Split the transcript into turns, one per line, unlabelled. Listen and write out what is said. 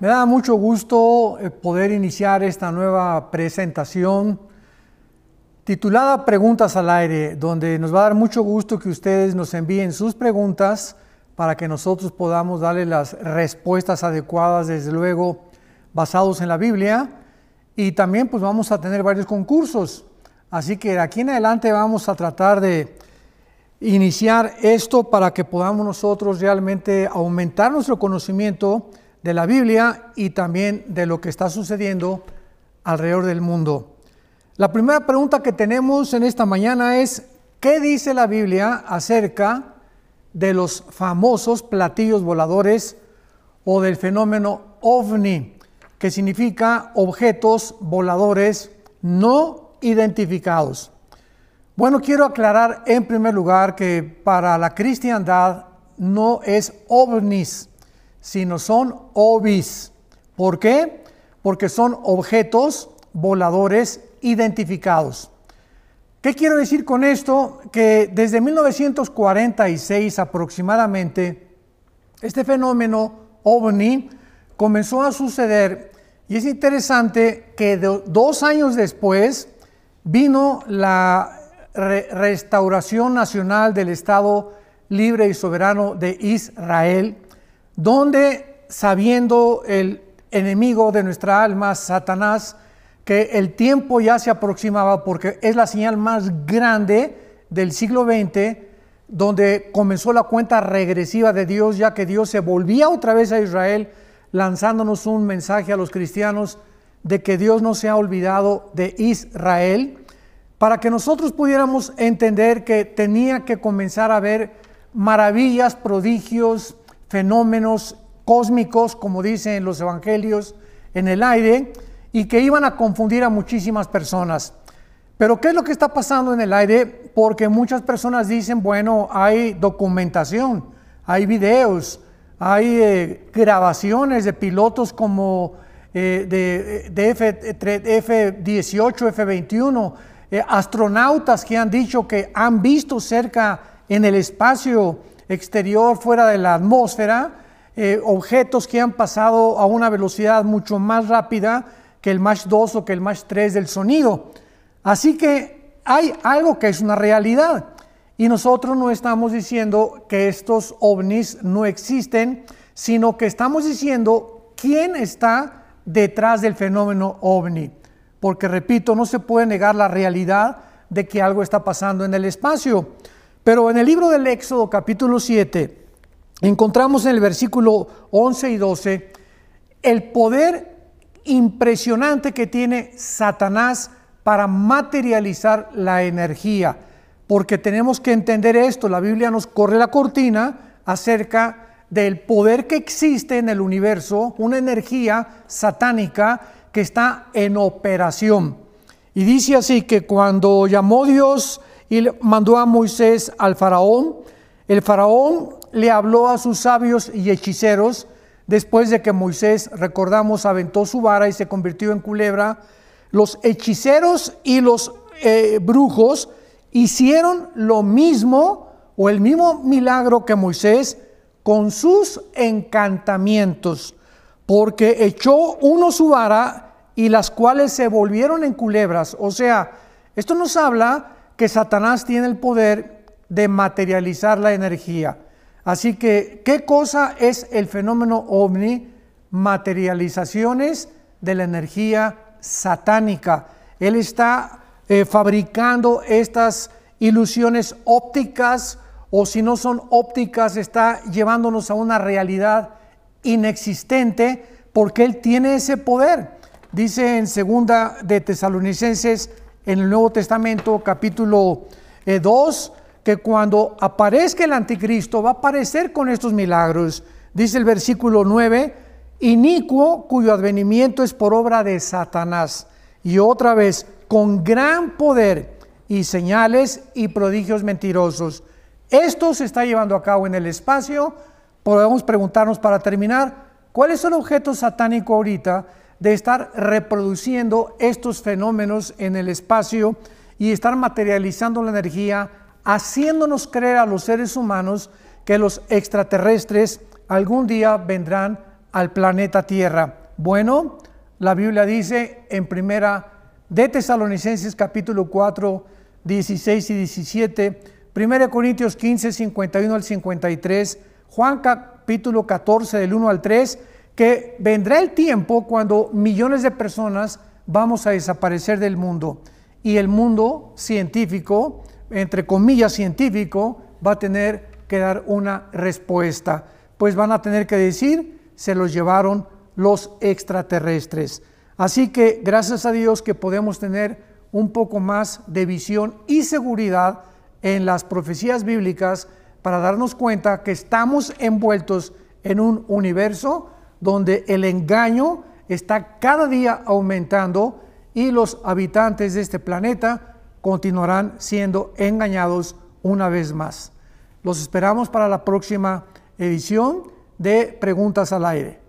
Me da mucho gusto eh, poder iniciar esta nueva presentación titulada Preguntas al aire, donde nos va a dar mucho gusto que ustedes nos envíen sus preguntas para que nosotros podamos darle las respuestas adecuadas, desde luego, basados en la Biblia. Y también pues vamos a tener varios concursos. Así que de aquí en adelante vamos a tratar de iniciar esto para que podamos nosotros realmente aumentar nuestro conocimiento de la Biblia y también de lo que está sucediendo alrededor del mundo. La primera pregunta que tenemos en esta mañana es, ¿qué dice la Biblia acerca de los famosos platillos voladores o del fenómeno ovni, que significa objetos voladores no identificados? Bueno, quiero aclarar en primer lugar que para la cristiandad no es ovnis, sino son ovis. ¿Por qué? Porque son objetos voladores identificados. ¿Qué quiero decir con esto? Que desde 1946 aproximadamente, este fenómeno ovni comenzó a suceder y es interesante que dos años después vino la restauración nacional del Estado libre y soberano de Israel, donde sabiendo el enemigo de nuestra alma, Satanás, que el tiempo ya se aproximaba porque es la señal más grande del siglo XX, donde comenzó la cuenta regresiva de Dios, ya que Dios se volvía otra vez a Israel, lanzándonos un mensaje a los cristianos de que Dios no se ha olvidado de Israel, para que nosotros pudiéramos entender que tenía que comenzar a ver maravillas, prodigios, fenómenos cósmicos, como dicen los evangelios, en el aire, y que iban a confundir a muchísimas personas. Pero ¿qué es lo que está pasando en el aire? Porque muchas personas dicen, bueno, hay documentación, hay videos, hay eh, grabaciones de pilotos como eh, de, F, 18 F-21, eh, astronautas que han dicho que han visto cerca en el espacio exterior, fuera de la atmósfera, eh, objetos que han pasado a una velocidad mucho más rápida que el Mach 2 o que el Mach 3 del sonido. Así que hay algo que es una realidad. Y nosotros no estamos diciendo que estos ovnis no existen, sino que estamos diciendo quién está detrás del fenómeno ovni. Porque, repito, no se puede negar la realidad de que algo está pasando en el espacio. Pero en el libro del Éxodo capítulo 7 encontramos en el versículo 11 y 12 el poder impresionante que tiene Satanás para materializar la energía. Porque tenemos que entender esto, la Biblia nos corre la cortina acerca del poder que existe en el universo, una energía satánica que está en operación. Y dice así que cuando llamó Dios y mandó a Moisés al faraón. El faraón le habló a sus sabios y hechiceros después de que Moisés, recordamos, aventó su vara y se convirtió en culebra. Los hechiceros y los eh, brujos hicieron lo mismo o el mismo milagro que Moisés con sus encantamientos, porque echó uno su vara y las cuales se volvieron en culebras. O sea, esto nos habla que Satanás tiene el poder de materializar la energía. Así que, ¿qué cosa es el fenómeno ovni? Materializaciones de la energía satánica. Él está eh, fabricando estas ilusiones ópticas o si no son ópticas, está llevándonos a una realidad inexistente porque Él tiene ese poder. Dice en segunda de Tesalonicenses en el Nuevo Testamento, capítulo 2, eh, que cuando aparezca el anticristo va a aparecer con estos milagros. Dice el versículo 9, inicuo cuyo advenimiento es por obra de Satanás. Y otra vez, con gran poder y señales y prodigios mentirosos. Esto se está llevando a cabo en el espacio. Podemos preguntarnos para terminar, ¿cuál es el objeto satánico ahorita? De estar reproduciendo estos fenómenos en el espacio y estar materializando la energía, haciéndonos creer a los seres humanos que los extraterrestres algún día vendrán al planeta Tierra. Bueno, la Biblia dice en primera de Tesalonicenses capítulo 4, 16 y 17, 1 Corintios 15, 51 al 53, Juan capítulo 14 del 1 al 3, que vendrá el tiempo cuando millones de personas vamos a desaparecer del mundo y el mundo científico, entre comillas científico, va a tener que dar una respuesta, pues van a tener que decir, se los llevaron los extraterrestres. Así que gracias a Dios que podemos tener un poco más de visión y seguridad en las profecías bíblicas para darnos cuenta que estamos envueltos en un universo donde el engaño está cada día aumentando y los habitantes de este planeta continuarán siendo engañados una vez más. Los esperamos para la próxima edición de Preguntas al Aire.